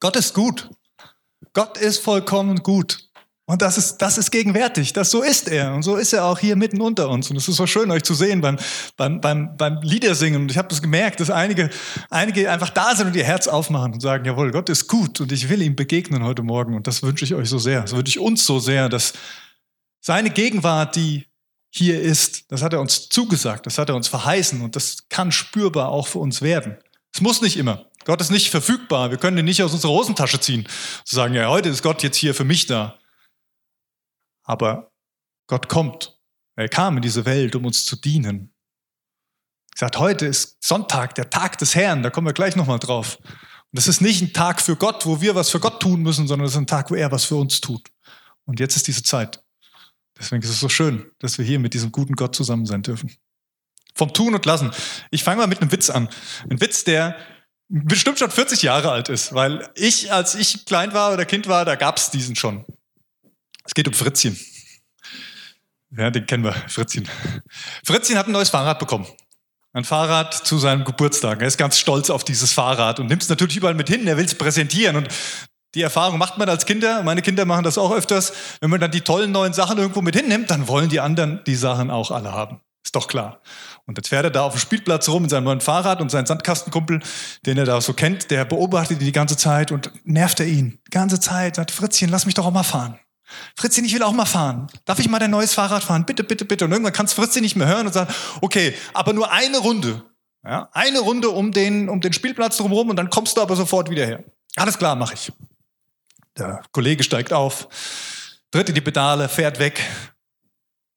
Gott ist gut. Gott ist vollkommen gut. Und das ist, das ist gegenwärtig. Das, so ist er. Und so ist er auch hier mitten unter uns. Und es ist so schön, euch zu sehen beim, beim, beim, beim Liedersingen. Und ich habe das gemerkt, dass einige, einige einfach da sind und ihr Herz aufmachen und sagen, jawohl, Gott ist gut und ich will ihm begegnen heute Morgen. Und das wünsche ich euch so sehr. Das wünsche ich uns so sehr, dass seine Gegenwart, die hier ist, das hat er uns zugesagt, das hat er uns verheißen und das kann spürbar auch für uns werden. Es muss nicht immer. Gott ist nicht verfügbar. Wir können ihn nicht aus unserer Hosentasche ziehen. Zu sagen, ja, heute ist Gott jetzt hier für mich da. Aber Gott kommt. Er kam in diese Welt, um uns zu dienen. Er sagt, heute ist Sonntag, der Tag des Herrn, da kommen wir gleich nochmal drauf. Und das ist nicht ein Tag für Gott, wo wir was für Gott tun müssen, sondern es ist ein Tag, wo er was für uns tut. Und jetzt ist diese Zeit. Deswegen ist es so schön, dass wir hier mit diesem guten Gott zusammen sein dürfen. Vom Tun und Lassen. Ich fange mal mit einem Witz an. Ein Witz, der bestimmt schon 40 Jahre alt ist, weil ich, als ich klein war oder Kind war, da gab es diesen schon. Es geht um Fritzchen. Ja, den kennen wir, Fritzchen. Fritzchen hat ein neues Fahrrad bekommen. Ein Fahrrad zu seinem Geburtstag. Er ist ganz stolz auf dieses Fahrrad und nimmt es natürlich überall mit hin. Er will es präsentieren. Und die Erfahrung macht man als Kinder. Meine Kinder machen das auch öfters. Wenn man dann die tollen neuen Sachen irgendwo mit hinnimmt, dann wollen die anderen die Sachen auch alle haben. Doch klar. Und jetzt fährt er da auf dem Spielplatz rum mit seinem neuen Fahrrad und sein Sandkastenkumpel, den er da so kennt, der beobachtet ihn die ganze Zeit und nervt er ihn. Die ganze Zeit, sagt Fritzchen, lass mich doch auch mal fahren. Fritzchen, ich will auch mal fahren. Darf ich mal dein neues Fahrrad fahren? Bitte, bitte, bitte. Und irgendwann kann es Fritzchen nicht mehr hören und sagt, okay, aber nur eine Runde. Ja, eine Runde um den, um den Spielplatz drumherum und dann kommst du aber sofort wieder her. Alles klar, mache ich. Der Kollege steigt auf, tritt in die Pedale, fährt weg,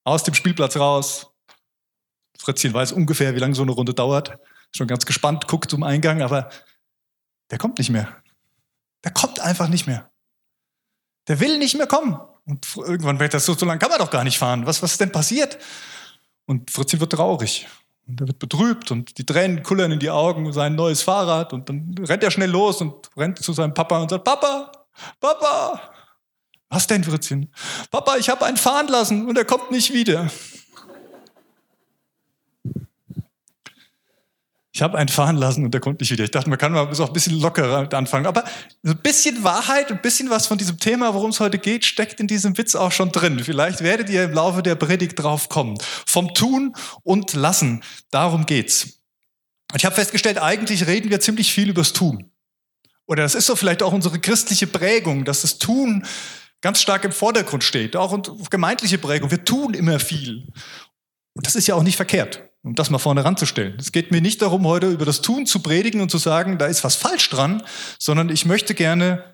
aus dem Spielplatz raus. Fritzchen weiß ungefähr, wie lange so eine Runde dauert. Schon ganz gespannt, guckt zum Eingang, aber der kommt nicht mehr. Der kommt einfach nicht mehr. Der will nicht mehr kommen. Und irgendwann wird das so, so lange kann man doch gar nicht fahren. Was, was ist denn passiert? Und Fritzchen wird traurig. Und er wird betrübt und die Tränen kullern in die Augen, sein neues Fahrrad. Und dann rennt er schnell los und rennt zu seinem Papa und sagt, Papa, Papa. Was denn, Fritzchen? Papa, ich habe einen fahren lassen und er kommt nicht wieder. Ich habe einen fahren lassen und der kommt nicht wieder. Ich dachte, man kann mal so ein bisschen lockerer anfangen. Aber ein bisschen Wahrheit, ein bisschen was von diesem Thema, worum es heute geht, steckt in diesem Witz auch schon drin. Vielleicht werdet ihr im Laufe der Predigt drauf kommen. Vom Tun und Lassen, darum geht's. Ich habe festgestellt, eigentlich reden wir ziemlich viel übers Tun. Oder das ist so vielleicht auch unsere christliche Prägung, dass das Tun ganz stark im Vordergrund steht. Auch unsere gemeindliche Prägung. Wir tun immer viel. Und das ist ja auch nicht verkehrt um das mal vorne ranzustellen. Es geht mir nicht darum, heute über das Tun zu predigen und zu sagen, da ist was falsch dran, sondern ich möchte gerne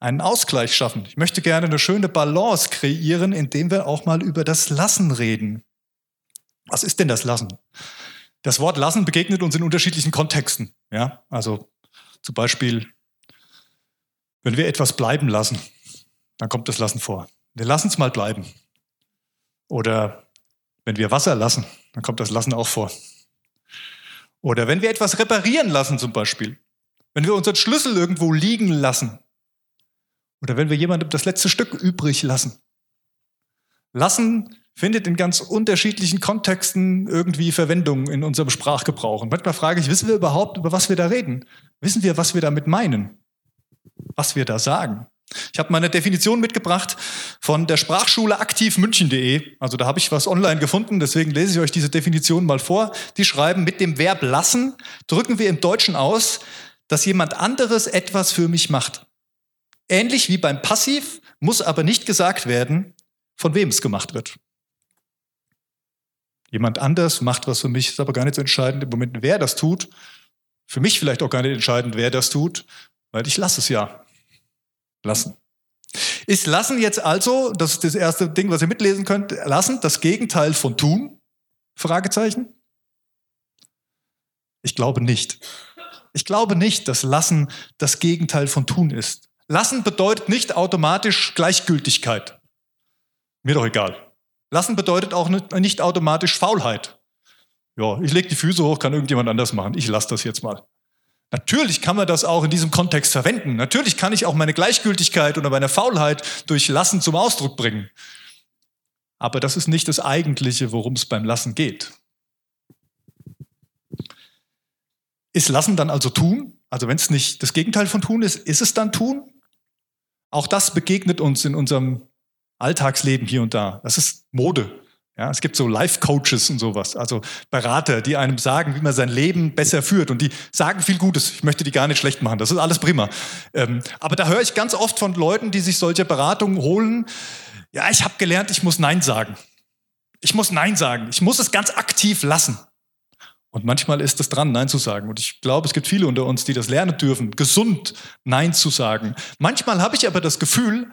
einen Ausgleich schaffen. Ich möchte gerne eine schöne Balance kreieren, indem wir auch mal über das Lassen reden. Was ist denn das Lassen? Das Wort Lassen begegnet uns in unterschiedlichen Kontexten. Ja, also zum Beispiel, wenn wir etwas bleiben lassen, dann kommt das Lassen vor. Wir lassen es mal bleiben. Oder wenn wir Wasser lassen, dann kommt das Lassen auch vor. Oder wenn wir etwas reparieren lassen zum Beispiel. Wenn wir unseren Schlüssel irgendwo liegen lassen. Oder wenn wir jemandem das letzte Stück übrig lassen. Lassen findet in ganz unterschiedlichen Kontexten irgendwie Verwendung in unserem Sprachgebrauch. Und manchmal frage ich, wissen wir überhaupt, über was wir da reden? Wissen wir, was wir damit meinen? Was wir da sagen? Ich habe mal eine Definition mitgebracht von der Sprachschule aktivmünchen.de. Also da habe ich was online gefunden, deswegen lese ich euch diese Definition mal vor. Die schreiben, mit dem Verb lassen drücken wir im Deutschen aus, dass jemand anderes etwas für mich macht. Ähnlich wie beim Passiv muss aber nicht gesagt werden, von wem es gemacht wird. Jemand anders macht was für mich, ist aber gar nicht so entscheidend im Moment, wer das tut. Für mich vielleicht auch gar nicht entscheidend, wer das tut, weil ich lasse es ja. Lassen. Ist Lassen jetzt also, das ist das erste Ding, was ihr mitlesen könnt, Lassen das Gegenteil von Tun? Fragezeichen? Ich glaube nicht. Ich glaube nicht, dass Lassen das Gegenteil von Tun ist. Lassen bedeutet nicht automatisch Gleichgültigkeit. Mir doch egal. Lassen bedeutet auch nicht automatisch Faulheit. Ja, ich lege die Füße hoch, kann irgendjemand anders machen. Ich lasse das jetzt mal. Natürlich kann man das auch in diesem Kontext verwenden. Natürlich kann ich auch meine Gleichgültigkeit oder meine Faulheit durch Lassen zum Ausdruck bringen. Aber das ist nicht das Eigentliche, worum es beim Lassen geht. Ist Lassen dann also tun? Also wenn es nicht das Gegenteil von tun ist, ist es dann tun? Auch das begegnet uns in unserem Alltagsleben hier und da. Das ist Mode. Ja, es gibt so Life-Coaches und sowas, also Berater, die einem sagen, wie man sein Leben besser führt. Und die sagen viel Gutes. Ich möchte die gar nicht schlecht machen. Das ist alles prima. Ähm, aber da höre ich ganz oft von Leuten, die sich solche Beratungen holen. Ja, ich habe gelernt, ich muss Nein sagen. Ich muss Nein sagen. Ich muss es ganz aktiv lassen. Und manchmal ist es dran, Nein zu sagen. Und ich glaube, es gibt viele unter uns, die das lernen dürfen, gesund Nein zu sagen. Manchmal habe ich aber das Gefühl,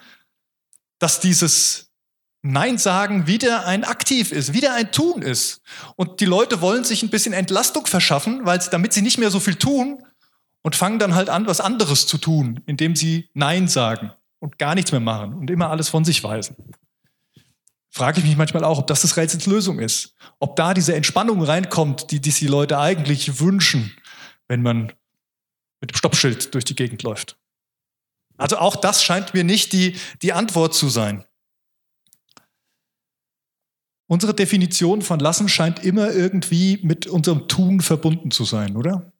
dass dieses Nein sagen wieder ein Aktiv ist, wieder ein Tun ist. Und die Leute wollen sich ein bisschen Entlastung verschaffen, weil damit sie nicht mehr so viel tun und fangen dann halt an, was anderes zu tun, indem sie Nein sagen und gar nichts mehr machen und immer alles von sich weisen. Frage ich mich manchmal auch, ob das das Rätsels Lösung ist. Ob da diese Entspannung reinkommt, die, die die Leute eigentlich wünschen, wenn man mit dem Stoppschild durch die Gegend läuft. Also auch das scheint mir nicht die, die Antwort zu sein. Unsere Definition von lassen scheint immer irgendwie mit unserem Tun verbunden zu sein, oder?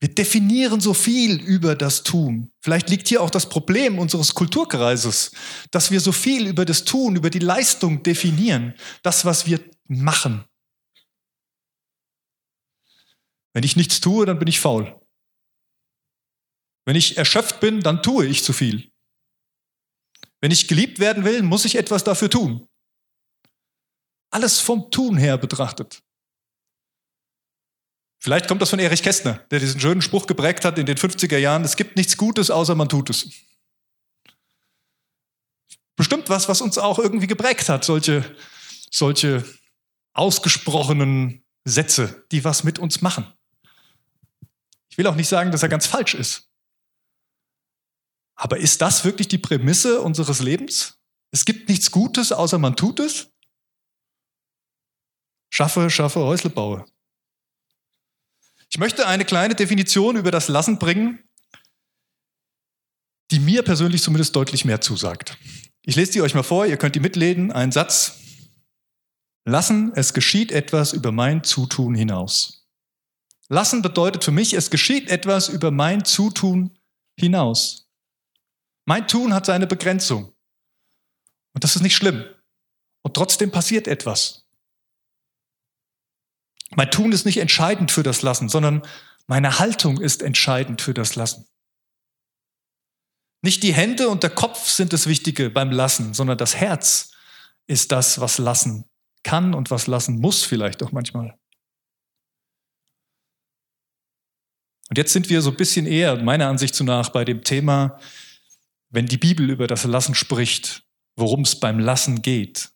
Wir definieren so viel über das Tun. Vielleicht liegt hier auch das Problem unseres Kulturkreises, dass wir so viel über das Tun, über die Leistung definieren, das, was wir machen. Wenn ich nichts tue, dann bin ich faul. Wenn ich erschöpft bin, dann tue ich zu viel. Wenn ich geliebt werden will, muss ich etwas dafür tun. Alles vom Tun her betrachtet. Vielleicht kommt das von Erich Kästner, der diesen schönen Spruch geprägt hat in den 50er Jahren, es gibt nichts Gutes, außer man tut es. Bestimmt was, was uns auch irgendwie geprägt hat, solche, solche ausgesprochenen Sätze, die was mit uns machen. Ich will auch nicht sagen, dass er ganz falsch ist. Aber ist das wirklich die Prämisse unseres Lebens? Es gibt nichts Gutes, außer man tut es? Schaffe, schaffe, Häusle baue. Ich möchte eine kleine Definition über das Lassen bringen, die mir persönlich zumindest deutlich mehr zusagt. Ich lese die euch mal vor, ihr könnt die mitlesen. Ein Satz. Lassen, es geschieht etwas über mein Zutun hinaus. Lassen bedeutet für mich, es geschieht etwas über mein Zutun hinaus. Mein Tun hat seine Begrenzung. Und das ist nicht schlimm. Und trotzdem passiert etwas. Mein Tun ist nicht entscheidend für das Lassen, sondern meine Haltung ist entscheidend für das Lassen. Nicht die Hände und der Kopf sind das Wichtige beim Lassen, sondern das Herz ist das, was lassen kann und was lassen muss vielleicht auch manchmal. Und jetzt sind wir so ein bisschen eher, meiner Ansicht nach, bei dem Thema, wenn die Bibel über das Lassen spricht, worum es beim Lassen geht.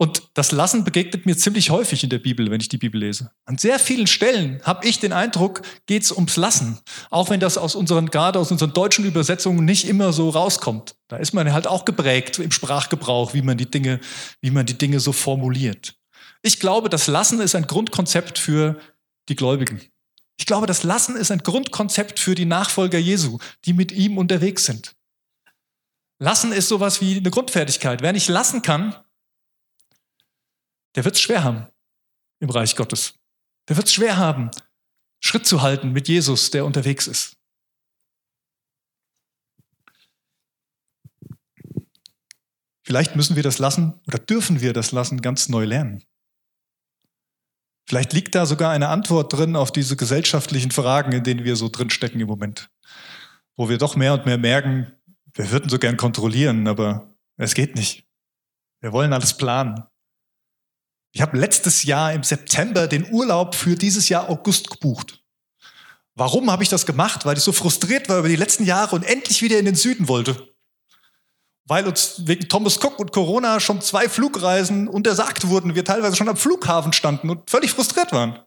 Und das Lassen begegnet mir ziemlich häufig in der Bibel, wenn ich die Bibel lese. An sehr vielen Stellen habe ich den Eindruck, geht es ums Lassen. Auch wenn das aus unseren, gerade aus unseren deutschen Übersetzungen nicht immer so rauskommt. Da ist man halt auch geprägt im Sprachgebrauch, wie man die Dinge, wie man die Dinge so formuliert. Ich glaube, das Lassen ist ein Grundkonzept für die Gläubigen. Ich glaube, das Lassen ist ein Grundkonzept für die Nachfolger Jesu, die mit ihm unterwegs sind. Lassen ist sowas wie eine Grundfertigkeit. Wer nicht lassen kann, der wird es schwer haben im Reich Gottes. Der wird es schwer haben, Schritt zu halten mit Jesus, der unterwegs ist. Vielleicht müssen wir das lassen oder dürfen wir das lassen ganz neu lernen. Vielleicht liegt da sogar eine Antwort drin auf diese gesellschaftlichen Fragen, in denen wir so drinstecken im Moment. Wo wir doch mehr und mehr merken, wir würden so gern kontrollieren, aber es geht nicht. Wir wollen alles planen. Ich habe letztes Jahr im September den Urlaub für dieses Jahr August gebucht. Warum habe ich das gemacht? Weil ich so frustriert war über die letzten Jahre und endlich wieder in den Süden wollte weil uns wegen Thomas Cook und Corona schon zwei Flugreisen untersagt wurden, wir teilweise schon am Flughafen standen und völlig frustriert waren.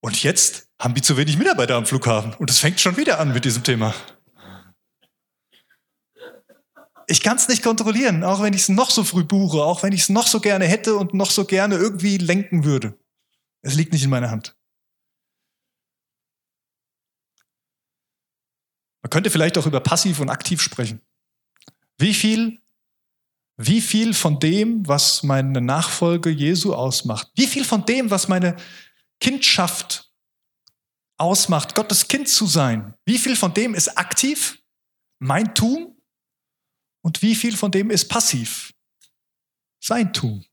Und jetzt haben die zu wenig Mitarbeiter am Flughafen und es fängt schon wieder an mit diesem Thema. Ich kann es nicht kontrollieren, auch wenn ich es noch so früh buche, auch wenn ich es noch so gerne hätte und noch so gerne irgendwie lenken würde. Es liegt nicht in meiner Hand. Man könnte vielleicht auch über passiv und aktiv sprechen. Wie viel, wie viel von dem, was meine Nachfolge Jesu ausmacht, wie viel von dem, was meine Kindschaft ausmacht, Gottes Kind zu sein? Wie viel von dem ist aktiv, mein Tun? Und wie viel von dem ist passiv, sein Tun?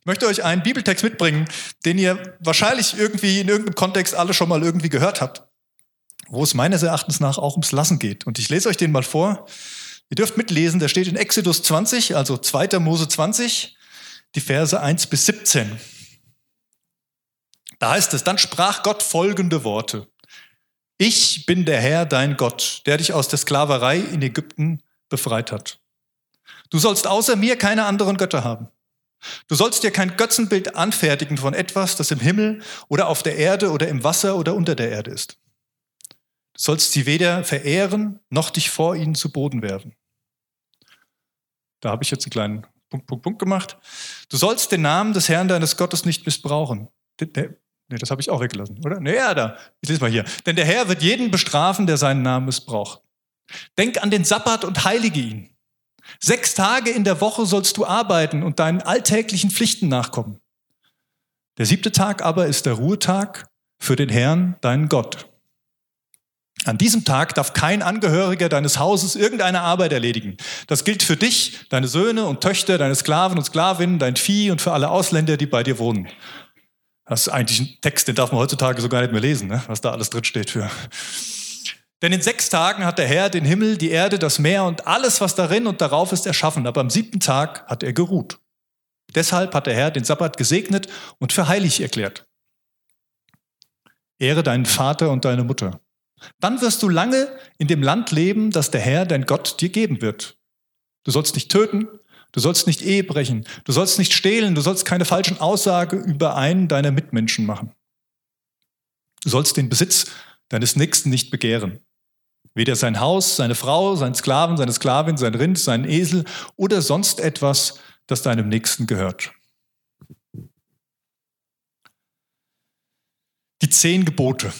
Ich möchte euch einen Bibeltext mitbringen, den ihr wahrscheinlich irgendwie in irgendeinem Kontext alle schon mal irgendwie gehört habt, wo es meines Erachtens nach auch ums Lassen geht. Und ich lese euch den mal vor. Ihr dürft mitlesen, der steht in Exodus 20, also 2. Mose 20, die Verse 1 bis 17. Da heißt es, dann sprach Gott folgende Worte. Ich bin der Herr, dein Gott, der dich aus der Sklaverei in Ägypten befreit hat. Du sollst außer mir keine anderen Götter haben. Du sollst dir kein Götzenbild anfertigen von etwas, das im Himmel oder auf der Erde oder im Wasser oder unter der Erde ist. Du sollst sie weder verehren, noch dich vor ihnen zu Boden werfen. Da habe ich jetzt einen kleinen Punkt, Punkt, Punkt gemacht. Du sollst den Namen des Herrn deines Gottes nicht missbrauchen. Nee, das habe ich auch weggelassen, oder? Nee, ja, da. Ich lese mal hier. Denn der Herr wird jeden bestrafen, der seinen Namen missbraucht. Denk an den Sabbat und heilige ihn. Sechs Tage in der Woche sollst du arbeiten und deinen alltäglichen Pflichten nachkommen. Der siebte Tag aber ist der Ruhetag für den Herrn, deinen Gott. An diesem Tag darf kein Angehöriger deines Hauses irgendeine Arbeit erledigen. Das gilt für dich, deine Söhne und Töchter, deine Sklaven und Sklavinnen, dein Vieh und für alle Ausländer, die bei dir wohnen. Das ist eigentlich ein Text, den darf man heutzutage so gar nicht mehr lesen, ne? was da alles drin steht für. Denn in sechs Tagen hat der Herr den Himmel, die Erde, das Meer und alles, was darin und darauf ist, erschaffen. Aber am siebten Tag hat er geruht. Deshalb hat der Herr den Sabbat gesegnet und für heilig erklärt. Ehre deinen Vater und deine Mutter. Dann wirst du lange in dem Land leben, das der Herr, dein Gott, dir geben wird. Du sollst nicht töten, du sollst nicht Ehe brechen, du sollst nicht stehlen, du sollst keine falschen Aussagen über einen deiner Mitmenschen machen. Du sollst den Besitz deines Nächsten nicht begehren. Weder sein Haus, seine Frau, seinen Sklaven, seine Sklavin, sein Rind, seinen Esel oder sonst etwas, das deinem Nächsten gehört. Die zehn Gebote.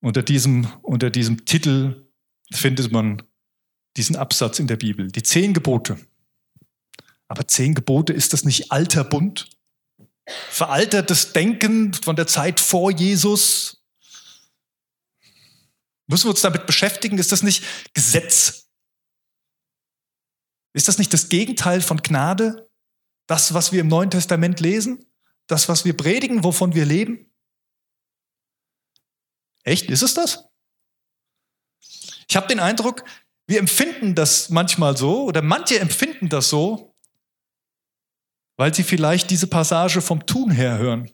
Unter diesem, unter diesem Titel findet man diesen Absatz in der Bibel. Die zehn Gebote. Aber zehn Gebote, ist das nicht alter Bund? Veraltertes Denken von der Zeit vor Jesus? Müssen wir uns damit beschäftigen? Ist das nicht Gesetz? Ist das nicht das Gegenteil von Gnade? Das, was wir im Neuen Testament lesen? Das, was wir predigen, wovon wir leben? Echt, ist es das? Ich habe den Eindruck, wir empfinden das manchmal so oder manche empfinden das so, weil sie vielleicht diese Passage vom Tun her hören.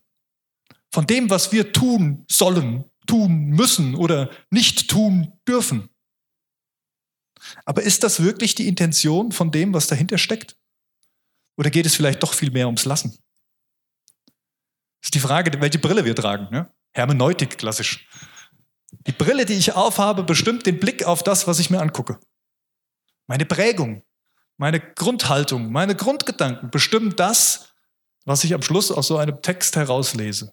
Von dem, was wir tun sollen, tun müssen oder nicht tun dürfen. Aber ist das wirklich die Intention von dem, was dahinter steckt? Oder geht es vielleicht doch viel mehr ums Lassen? Das ist die Frage, welche Brille wir tragen. Ne? Hermeneutik klassisch. Die Brille, die ich aufhabe, bestimmt den Blick auf das, was ich mir angucke. Meine Prägung, meine Grundhaltung, meine Grundgedanken bestimmen das, was ich am Schluss aus so einem Text herauslese,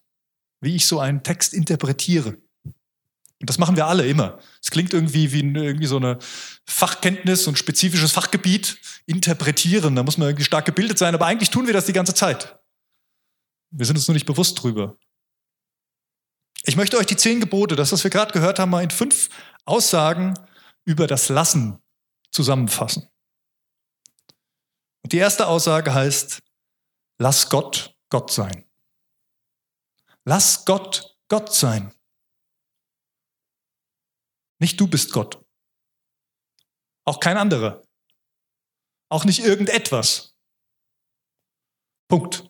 wie ich so einen Text interpretiere. Und das machen wir alle immer. Es klingt irgendwie wie irgendwie so eine Fachkenntnis und spezifisches Fachgebiet. Interpretieren, da muss man irgendwie stark gebildet sein, aber eigentlich tun wir das die ganze Zeit. Wir sind uns nur nicht bewusst drüber. Ich möchte euch die zehn Gebote, das, was wir gerade gehört haben, mal in fünf Aussagen über das Lassen zusammenfassen. Und die erste Aussage heißt, lass Gott Gott sein. Lass Gott Gott sein. Nicht du bist Gott. Auch kein anderer. Auch nicht irgendetwas. Punkt.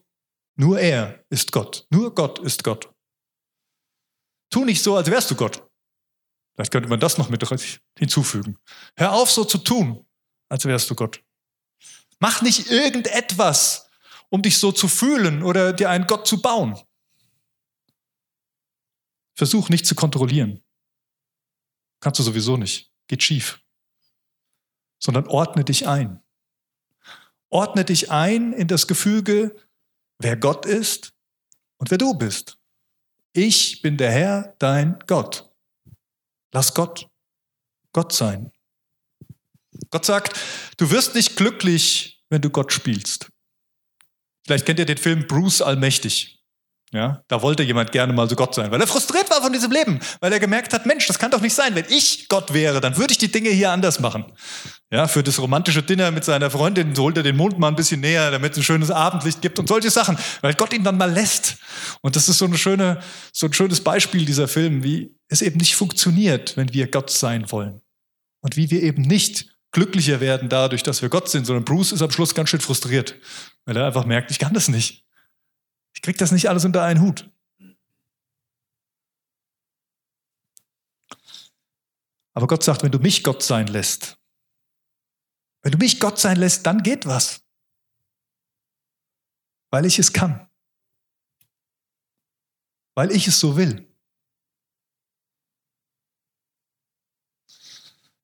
Nur er ist Gott. Nur Gott ist Gott. Tu nicht so, als wärst du Gott. Vielleicht könnte man das noch mit hinzufügen. Hör auf, so zu tun, als wärst du Gott. Mach nicht irgendetwas, um dich so zu fühlen oder dir einen Gott zu bauen. Versuch nicht zu kontrollieren. Kannst du sowieso nicht. Geht schief. Sondern ordne dich ein. Ordne dich ein in das Gefüge, wer Gott ist und wer du bist. Ich bin der Herr, dein Gott. Lass Gott Gott sein. Gott sagt, du wirst nicht glücklich, wenn du Gott spielst. Vielleicht kennt ihr den Film Bruce Allmächtig. Ja, da wollte jemand gerne mal so Gott sein, weil er frustriert war von diesem Leben, weil er gemerkt hat, Mensch, das kann doch nicht sein. Wenn ich Gott wäre, dann würde ich die Dinge hier anders machen. Ja, für das romantische Dinner mit seiner Freundin so holt er den Mond mal ein bisschen näher, damit es ein schönes Abendlicht gibt und solche Sachen, weil Gott ihn dann mal lässt. Und das ist so, eine schöne, so ein schönes Beispiel dieser Film, wie es eben nicht funktioniert, wenn wir Gott sein wollen. Und wie wir eben nicht glücklicher werden dadurch, dass wir Gott sind, sondern Bruce ist am Schluss ganz schön frustriert, weil er einfach merkt, ich kann das nicht. Ich kriege das nicht alles unter einen Hut. Aber Gott sagt, wenn du mich Gott sein lässt, wenn du mich Gott sein lässt, dann geht was. Weil ich es kann. Weil ich es so will.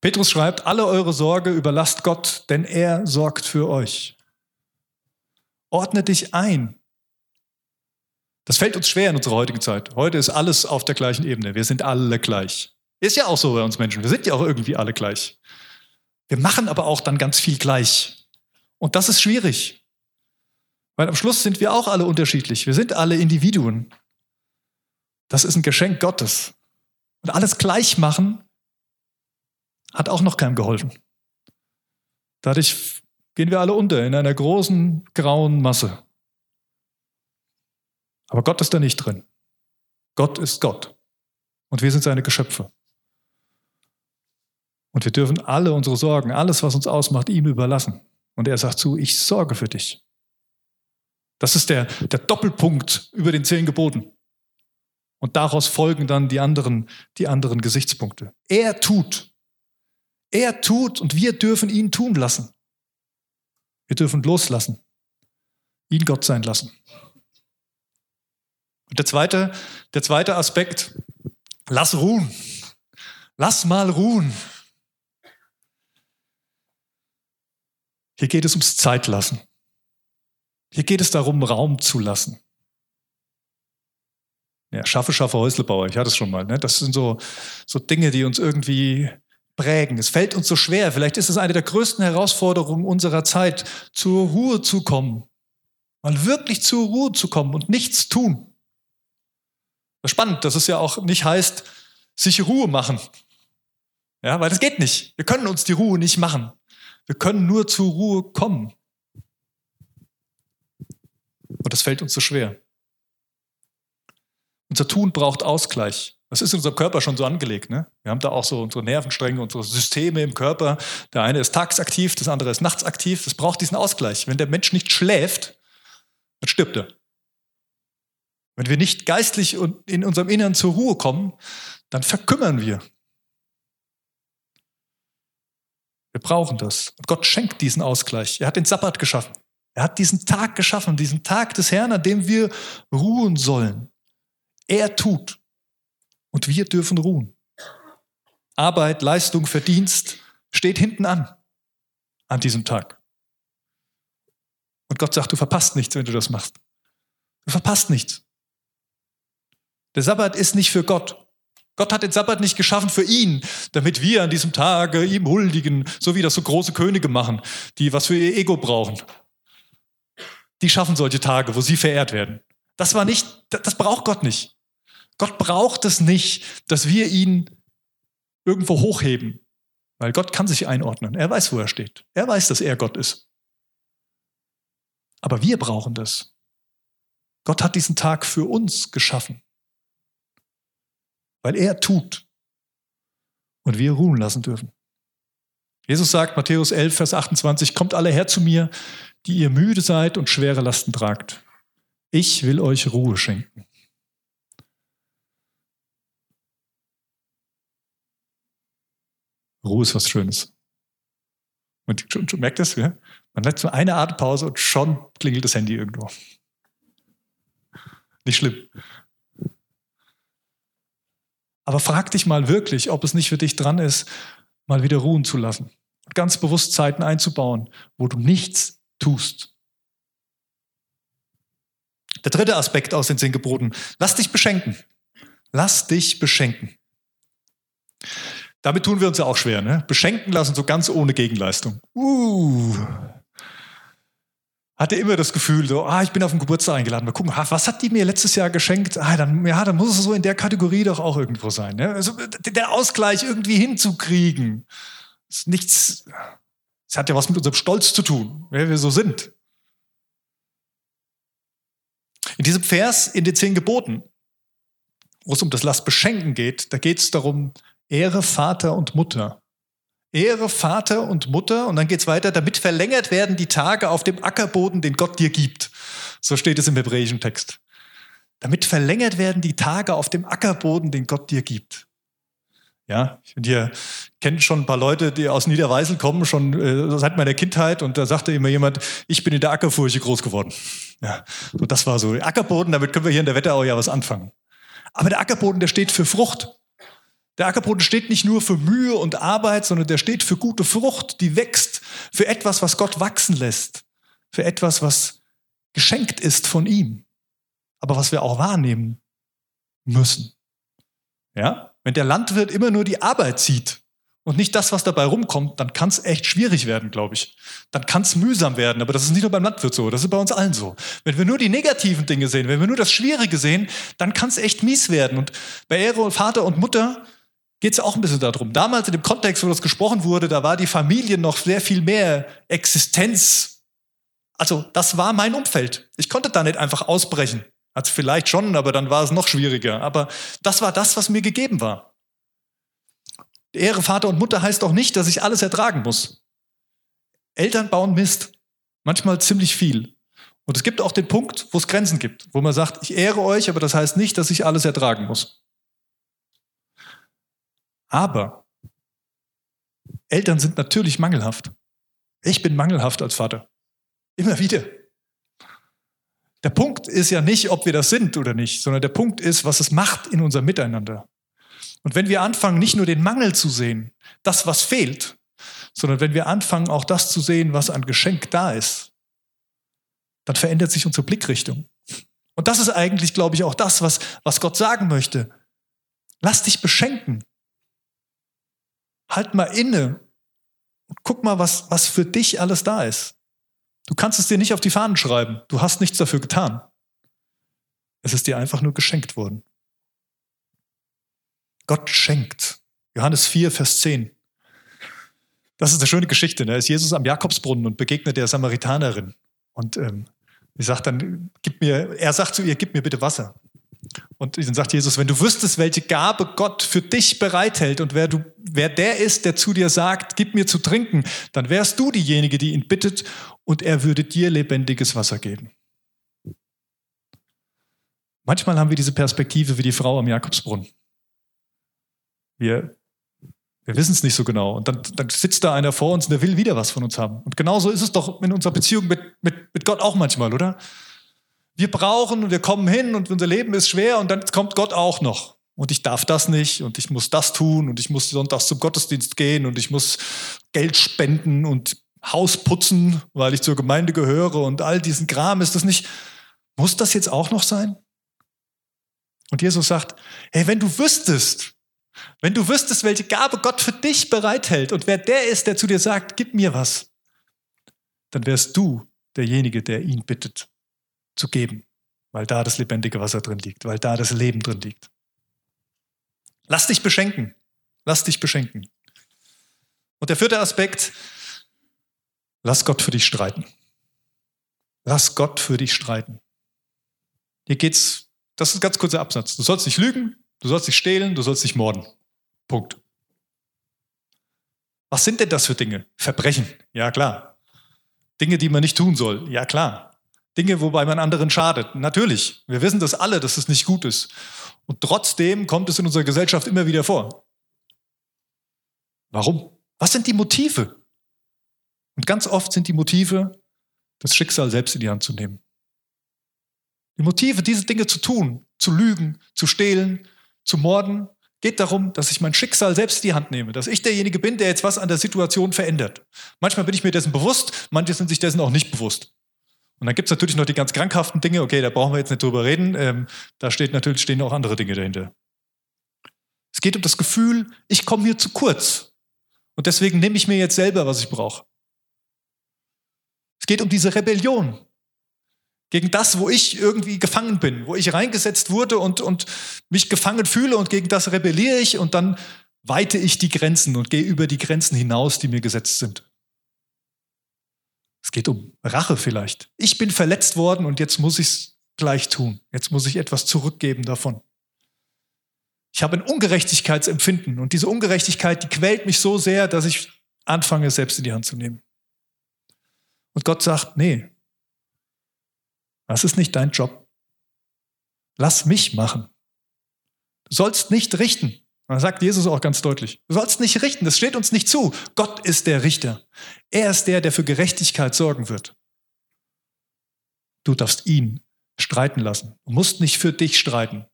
Petrus schreibt, alle eure Sorge überlasst Gott, denn er sorgt für euch. Ordne dich ein das fällt uns schwer in unserer heutigen Zeit. Heute ist alles auf der gleichen Ebene. Wir sind alle gleich. Ist ja auch so bei uns Menschen. Wir sind ja auch irgendwie alle gleich. Wir machen aber auch dann ganz viel gleich. Und das ist schwierig. Weil am Schluss sind wir auch alle unterschiedlich. Wir sind alle Individuen. Das ist ein Geschenk Gottes. Und alles gleich machen hat auch noch keinem geholfen. Dadurch gehen wir alle unter in einer großen grauen Masse. Aber Gott ist da nicht drin. Gott ist Gott. Und wir sind seine Geschöpfe. Und wir dürfen alle unsere Sorgen, alles, was uns ausmacht, ihm überlassen. Und er sagt zu, ich sorge für dich. Das ist der, der Doppelpunkt über den zehn Geboten. Und daraus folgen dann die anderen, die anderen Gesichtspunkte. Er tut. Er tut und wir dürfen ihn tun lassen. Wir dürfen loslassen. Ihn Gott sein lassen. Und der zweite, der zweite Aspekt, lass ruhen. Lass mal ruhen. Hier geht es ums Zeitlassen. Hier geht es darum, Raum zu lassen. Ja, schaffe, schaffe, Häuslebauer, ich hatte es schon mal. Ne? Das sind so, so Dinge, die uns irgendwie prägen. Es fällt uns so schwer. Vielleicht ist es eine der größten Herausforderungen unserer Zeit, zur Ruhe zu kommen. Mal wirklich zur Ruhe zu kommen und nichts tun. Spannend, dass es ja auch nicht heißt, sich Ruhe machen. Ja, weil das geht nicht. Wir können uns die Ruhe nicht machen. Wir können nur zur Ruhe kommen. Und das fällt uns so schwer. Unser Tun braucht Ausgleich. Das ist in unserem Körper schon so angelegt. Ne? Wir haben da auch so unsere Nervenstränge, unsere Systeme im Körper. Der eine ist tagsaktiv, das andere ist nachtsaktiv. Das braucht diesen Ausgleich. Wenn der Mensch nicht schläft, dann stirbt er. Wenn wir nicht geistlich und in unserem Innern zur Ruhe kommen, dann verkümmern wir. Wir brauchen das. Und Gott schenkt diesen Ausgleich. Er hat den Sabbat geschaffen. Er hat diesen Tag geschaffen, diesen Tag des Herrn, an dem wir ruhen sollen. Er tut. Und wir dürfen ruhen. Arbeit, Leistung, Verdienst steht hinten an, an diesem Tag. Und Gott sagt, du verpasst nichts, wenn du das machst. Du verpasst nichts. Der Sabbat ist nicht für Gott. Gott hat den Sabbat nicht geschaffen für ihn, damit wir an diesem Tage ihm huldigen, so wie das so große Könige machen, die was für ihr Ego brauchen. Die schaffen solche Tage, wo sie verehrt werden. Das war nicht, das braucht Gott nicht. Gott braucht es nicht, dass wir ihn irgendwo hochheben, weil Gott kann sich einordnen. Er weiß, wo er steht. Er weiß, dass er Gott ist. Aber wir brauchen das. Gott hat diesen Tag für uns geschaffen weil er tut und wir ruhen lassen dürfen. Jesus sagt, Matthäus 11, Vers 28, kommt alle her zu mir, die ihr müde seid und schwere Lasten tragt. Ich will euch Ruhe schenken. Ruhe ist was Schönes. Und schon, schon merkt das, ja? man lässt nur eine Atempause und schon klingelt das Handy irgendwo. Nicht schlimm. Aber frag dich mal wirklich, ob es nicht für dich dran ist, mal wieder ruhen zu lassen. Ganz bewusst Zeiten einzubauen, wo du nichts tust. Der dritte Aspekt aus den zehn Geboten. Lass dich beschenken. Lass dich beschenken. Damit tun wir uns ja auch schwer. Ne? Beschenken lassen so ganz ohne Gegenleistung. Uh. hatte immer das Gefühl, so, ah, ich bin auf den Geburtstag eingeladen. Mal gucken, ah, was hat die mir letztes Jahr geschenkt? Ah, dann, ja, dann muss es so in der Kategorie doch auch irgendwo sein. Ne? Also der Ausgleich irgendwie hinzukriegen. Ist nichts, es hat ja was mit unserem Stolz zu tun, wer wir so sind. In diesem Vers in den zehn Geboten, wo es um das Lass beschenken geht, da geht es darum, Ehre Vater und Mutter. Ehre Vater und Mutter und dann geht es weiter, damit verlängert werden die Tage auf dem Ackerboden, den Gott dir gibt. So steht es im hebräischen Text. Damit verlängert werden die Tage auf dem Ackerboden, den Gott dir gibt. Ja, und ihr kennt schon ein paar Leute, die aus Niederweisel kommen, schon äh, seit meiner Kindheit. Und da sagte immer jemand, ich bin in der Ackerfurche groß geworden. Ja, so das war so. Ackerboden, damit können wir hier in der Wetterau ja was anfangen. Aber der Ackerboden, der steht für Frucht. Der Ackerboden steht nicht nur für Mühe und Arbeit, sondern der steht für gute Frucht, die wächst, für etwas, was Gott wachsen lässt, für etwas, was geschenkt ist von ihm, aber was wir auch wahrnehmen müssen. Ja? Wenn der Landwirt immer nur die Arbeit sieht und nicht das, was dabei rumkommt, dann kann es echt schwierig werden, glaube ich. Dann kann es mühsam werden, aber das ist nicht nur beim Landwirt so, das ist bei uns allen so. Wenn wir nur die negativen Dinge sehen, wenn wir nur das Schwierige sehen, dann kann es echt mies werden. Und bei Ehre und Vater und Mutter geht es auch ein bisschen darum. Damals in dem Kontext, wo das gesprochen wurde, da war die Familie noch sehr viel mehr Existenz. Also das war mein Umfeld. Ich konnte da nicht einfach ausbrechen. Also vielleicht schon, aber dann war es noch schwieriger. Aber das war das, was mir gegeben war. Ehre Vater und Mutter heißt auch nicht, dass ich alles ertragen muss. Eltern bauen Mist. Manchmal ziemlich viel. Und es gibt auch den Punkt, wo es Grenzen gibt, wo man sagt, ich ehre euch, aber das heißt nicht, dass ich alles ertragen muss. Aber Eltern sind natürlich mangelhaft. Ich bin mangelhaft als Vater. Immer wieder. Der Punkt ist ja nicht, ob wir das sind oder nicht, sondern der Punkt ist, was es macht in unserem Miteinander. Und wenn wir anfangen, nicht nur den Mangel zu sehen, das, was fehlt, sondern wenn wir anfangen, auch das zu sehen, was an Geschenk da ist, dann verändert sich unsere Blickrichtung. Und das ist eigentlich, glaube ich, auch das, was, was Gott sagen möchte. Lass dich beschenken halt mal inne und guck mal, was, was für dich alles da ist. Du kannst es dir nicht auf die Fahnen schreiben. Du hast nichts dafür getan. Es ist dir einfach nur geschenkt worden. Gott schenkt. Johannes 4, Vers 10. Das ist eine schöne Geschichte. Da ist Jesus am Jakobsbrunnen und begegnet der Samaritanerin. Und ähm, sie sagt dann, gib mir, er sagt zu ihr, gib mir bitte Wasser. Und dann sagt Jesus, wenn du wüsstest, welche Gabe Gott für dich bereithält und wer, du, wer der ist, der zu dir sagt, gib mir zu trinken, dann wärst du diejenige, die ihn bittet und er würde dir lebendiges Wasser geben. Manchmal haben wir diese Perspektive wie die Frau am Jakobsbrunnen. Wir, wir wissen es nicht so genau. Und dann, dann, sitzt da einer vor uns und der will wieder was von uns haben. Und genauso ist es doch in unserer Beziehung mit, mit, mit Gott auch manchmal, oder? Wir brauchen und wir kommen hin und unser Leben ist schwer und dann kommt Gott auch noch. Und ich darf das nicht und ich muss das tun und ich muss sonntags zum Gottesdienst gehen und ich muss Geld spenden und Haus putzen, weil ich zur Gemeinde gehöre und all diesen Kram. Ist das nicht, muss das jetzt auch noch sein? Und Jesus sagt, hey, wenn du wüsstest, wenn du wüsstest, welche Gabe Gott für dich bereithält und wer der ist, der zu dir sagt, gib mir was, dann wärst du derjenige, der ihn bittet zu geben, weil da das lebendige Wasser drin liegt, weil da das Leben drin liegt. Lass dich beschenken. Lass dich beschenken. Und der vierte Aspekt, lass Gott für dich streiten. Lass Gott für dich streiten. Hier geht's, das ist ein ganz kurzer Absatz. Du sollst nicht lügen, du sollst nicht stehlen, du sollst nicht morden. Punkt. Was sind denn das für Dinge? Verbrechen. Ja, klar. Dinge, die man nicht tun soll. Ja, klar. Dinge, wobei man anderen schadet. Natürlich, wir wissen das alle, dass es nicht gut ist. Und trotzdem kommt es in unserer Gesellschaft immer wieder vor. Warum? Was sind die Motive? Und ganz oft sind die Motive, das Schicksal selbst in die Hand zu nehmen. Die Motive, diese Dinge zu tun, zu lügen, zu stehlen, zu morden, geht darum, dass ich mein Schicksal selbst in die Hand nehme, dass ich derjenige bin, der jetzt was an der Situation verändert. Manchmal bin ich mir dessen bewusst, manche sind sich dessen auch nicht bewusst. Und dann gibt es natürlich noch die ganz krankhaften Dinge, okay, da brauchen wir jetzt nicht drüber reden. Ähm, da steht natürlich, stehen auch andere Dinge dahinter. Es geht um das Gefühl, ich komme hier zu kurz. Und deswegen nehme ich mir jetzt selber, was ich brauche. Es geht um diese Rebellion gegen das, wo ich irgendwie gefangen bin, wo ich reingesetzt wurde und, und mich gefangen fühle und gegen das rebelliere ich und dann weite ich die Grenzen und gehe über die Grenzen hinaus, die mir gesetzt sind. Es geht um Rache vielleicht. Ich bin verletzt worden und jetzt muss ich es gleich tun. Jetzt muss ich etwas zurückgeben davon. Ich habe ein Ungerechtigkeitsempfinden und diese Ungerechtigkeit, die quält mich so sehr, dass ich anfange, es selbst in die Hand zu nehmen. Und Gott sagt, nee, das ist nicht dein Job. Lass mich machen. Du sollst nicht richten. Da sagt Jesus auch ganz deutlich. Du sollst nicht richten, das steht uns nicht zu. Gott ist der Richter. Er ist der, der für Gerechtigkeit sorgen wird. Du darfst ihn streiten lassen. Du musst nicht für dich streiten.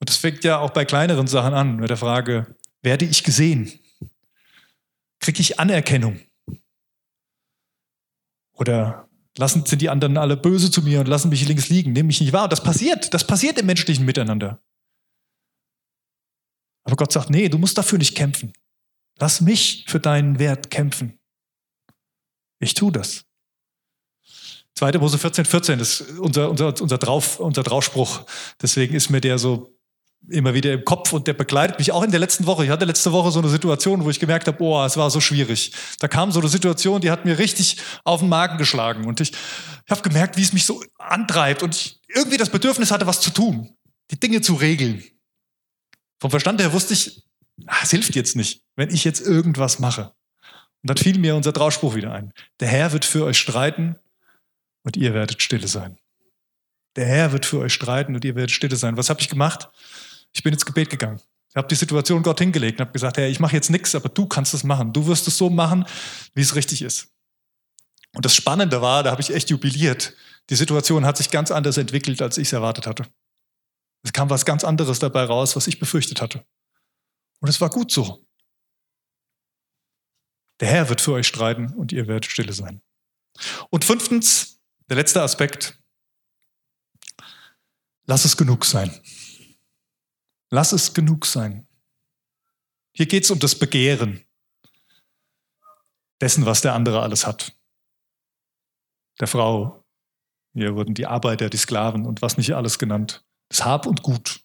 Und das fängt ja auch bei kleineren Sachen an, mit der Frage, werde ich gesehen? Kriege ich Anerkennung? Oder lassen, sind die anderen alle böse zu mir und lassen mich links liegen, nehmen mich nicht wahr? Und das passiert, das passiert im menschlichen Miteinander. Aber Gott sagt, nee, du musst dafür nicht kämpfen. Lass mich für deinen Wert kämpfen. Ich tue das. 2. Mose 14, 14 ist unser, unser, unser, Drauf, unser Draufspruch. Deswegen ist mir der so immer wieder im Kopf und der begleitet mich auch in der letzten Woche. Ich hatte letzte Woche so eine Situation, wo ich gemerkt habe, oh, es war so schwierig. Da kam so eine Situation, die hat mir richtig auf den Magen geschlagen und ich, ich habe gemerkt, wie es mich so antreibt und ich irgendwie das Bedürfnis hatte, was zu tun, die Dinge zu regeln. Vom Verstand her wusste ich, ach, es hilft jetzt nicht, wenn ich jetzt irgendwas mache. Und dann fiel mir unser Trauspruch wieder ein. Der Herr wird für euch streiten und ihr werdet stille sein. Der Herr wird für euch streiten und ihr werdet stille sein. Was habe ich gemacht? Ich bin ins Gebet gegangen. Ich habe die Situation Gott hingelegt und habe gesagt, Herr, ich mache jetzt nichts, aber du kannst es machen. Du wirst es so machen, wie es richtig ist. Und das Spannende war, da habe ich echt jubiliert. Die Situation hat sich ganz anders entwickelt, als ich es erwartet hatte. Es kam was ganz anderes dabei raus, was ich befürchtet hatte. Und es war gut so. Der Herr wird für euch streiten und ihr werdet stille sein. Und fünftens, der letzte Aspekt, lass es genug sein. Lass es genug sein. Hier geht es um das Begehren dessen, was der andere alles hat. Der Frau, hier wurden die Arbeiter, die Sklaven und was nicht alles genannt. Das Hab und Gut.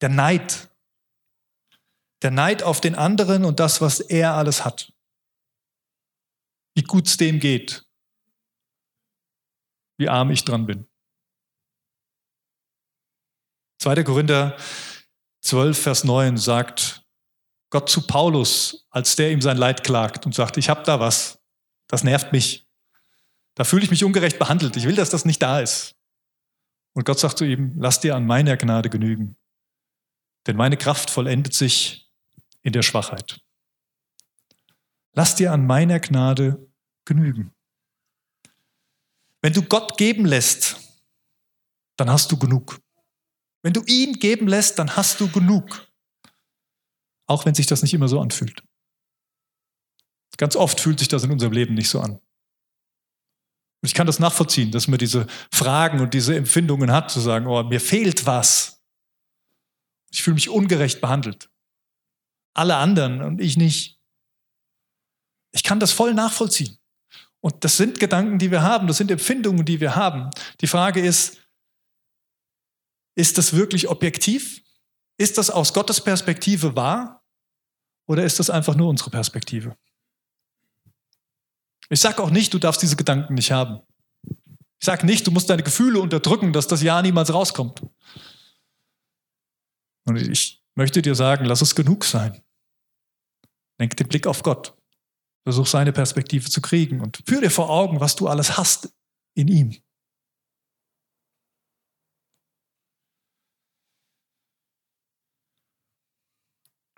Der Neid. Der Neid auf den anderen und das, was er alles hat. Wie gut es dem geht. Wie arm ich dran bin. 2. Korinther 12, Vers 9 sagt Gott zu Paulus, als der ihm sein Leid klagt und sagt, ich habe da was, das nervt mich. Da fühle ich mich ungerecht behandelt. Ich will, dass das nicht da ist. Und Gott sagt zu ihm, lass dir an meiner Gnade genügen, denn meine Kraft vollendet sich in der Schwachheit. Lass dir an meiner Gnade genügen. Wenn du Gott geben lässt, dann hast du genug. Wenn du ihn geben lässt, dann hast du genug. Auch wenn sich das nicht immer so anfühlt. Ganz oft fühlt sich das in unserem Leben nicht so an. Ich kann das nachvollziehen, dass man diese Fragen und diese Empfindungen hat, zu sagen, oh, mir fehlt was. Ich fühle mich ungerecht behandelt. Alle anderen und ich nicht. Ich kann das voll nachvollziehen. Und das sind Gedanken, die wir haben, das sind Empfindungen, die wir haben. Die Frage ist, ist das wirklich objektiv? Ist das aus Gottes Perspektive wahr? Oder ist das einfach nur unsere Perspektive? Ich sage auch nicht, du darfst diese Gedanken nicht haben. Ich sage nicht, du musst deine Gefühle unterdrücken, dass das Ja niemals rauskommt. Und ich möchte dir sagen, lass es genug sein. Lenk den Blick auf Gott. Versuch seine Perspektive zu kriegen und führ dir vor Augen, was du alles hast in ihm.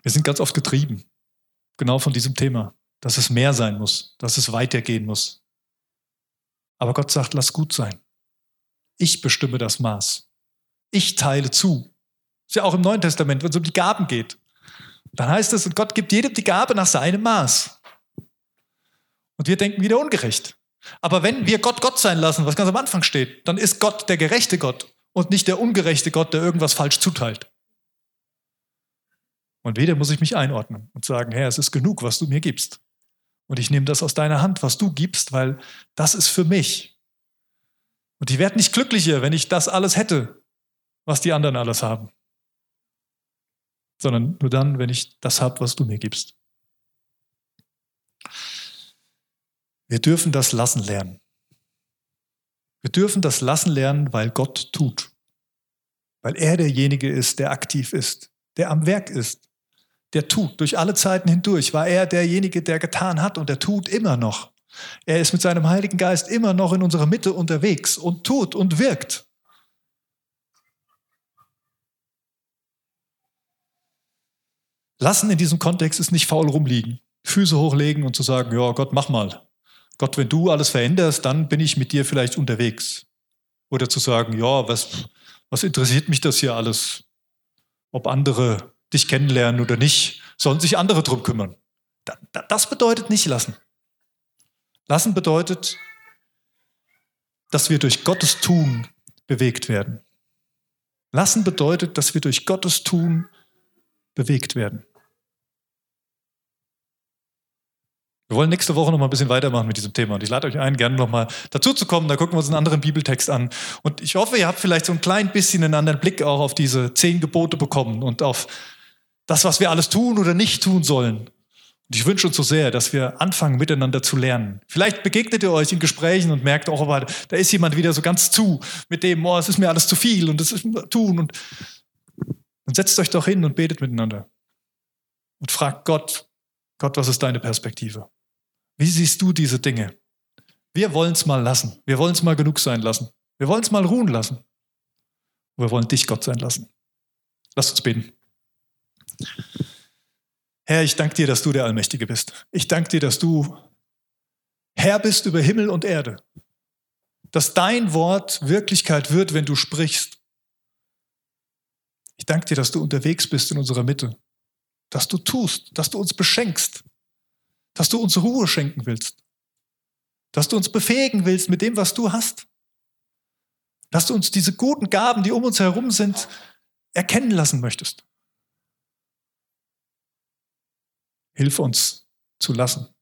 Wir sind ganz oft getrieben, genau von diesem Thema dass es mehr sein muss, dass es weitergehen muss. Aber Gott sagt, lass gut sein. Ich bestimme das Maß. Ich teile zu. Ist ja auch im Neuen Testament, wenn es um die Gaben geht. Dann heißt es, Gott gibt jedem die Gabe nach seinem Maß. Und wir denken wieder ungerecht. Aber wenn wir Gott Gott sein lassen, was ganz am Anfang steht, dann ist Gott der gerechte Gott und nicht der ungerechte Gott, der irgendwas falsch zuteilt. Und wieder muss ich mich einordnen und sagen, Herr, es ist genug, was du mir gibst. Und ich nehme das aus deiner Hand, was du gibst, weil das ist für mich. Und ich werde nicht glücklicher, wenn ich das alles hätte, was die anderen alles haben. Sondern nur dann, wenn ich das habe, was du mir gibst. Wir dürfen das lassen lernen. Wir dürfen das lassen lernen, weil Gott tut. Weil er derjenige ist, der aktiv ist, der am Werk ist, der tut. Durch alle Zeiten hindurch war er derjenige, der getan hat und der tut immer noch. Er ist mit seinem Heiligen Geist immer noch in unserer Mitte unterwegs und tut und wirkt. Lassen in diesem Kontext ist nicht faul rumliegen, Füße hochlegen und zu sagen, ja Gott, mach mal. Gott, wenn du alles veränderst, dann bin ich mit dir vielleicht unterwegs. Oder zu sagen, ja, was, was interessiert mich das hier alles? Ob andere dich kennenlernen oder nicht, sollen sich andere drum kümmern. Das bedeutet nicht lassen. Lassen bedeutet, dass wir durch Gottes Tun bewegt werden. Lassen bedeutet, dass wir durch Gottes Tun bewegt werden. Wir wollen nächste Woche noch mal ein bisschen weitermachen mit diesem Thema und ich lade euch ein, gerne noch mal dazu zu kommen. Da gucken wir uns einen anderen Bibeltext an. Und ich hoffe, ihr habt vielleicht so ein klein bisschen einen anderen Blick auch auf diese zehn Gebote bekommen und auf das, was wir alles tun oder nicht tun sollen. Und ich wünsche uns so sehr, dass wir anfangen, miteinander zu lernen. Vielleicht begegnet ihr euch in Gesprächen und merkt oh, aber da ist jemand wieder so ganz zu mit dem, oh, es ist mir alles zu viel und es ist tun und dann setzt euch doch hin und betet miteinander und fragt Gott, Gott, was ist deine Perspektive? Wie siehst du diese Dinge? Wir wollen es mal lassen. Wir wollen es mal genug sein lassen. Wir wollen es mal ruhen lassen. wir wollen dich Gott sein lassen. Lass uns beten. Herr, ich danke dir, dass du der Allmächtige bist. Ich danke dir, dass du Herr bist über Himmel und Erde. Dass dein Wort Wirklichkeit wird, wenn du sprichst. Ich danke dir, dass du unterwegs bist in unserer Mitte. Dass du tust, dass du uns beschenkst dass du uns Ruhe schenken willst, dass du uns befähigen willst mit dem, was du hast, dass du uns diese guten Gaben, die um uns herum sind, erkennen lassen möchtest. Hilf uns zu lassen.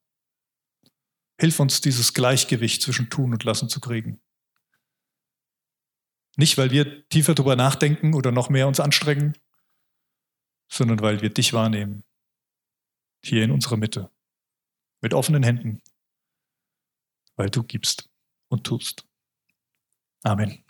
Hilf uns, dieses Gleichgewicht zwischen tun und lassen zu kriegen. Nicht, weil wir tiefer darüber nachdenken oder noch mehr uns anstrengen, sondern weil wir dich wahrnehmen, hier in unserer Mitte mit offenen Händen, weil du gibst und tust. Amen.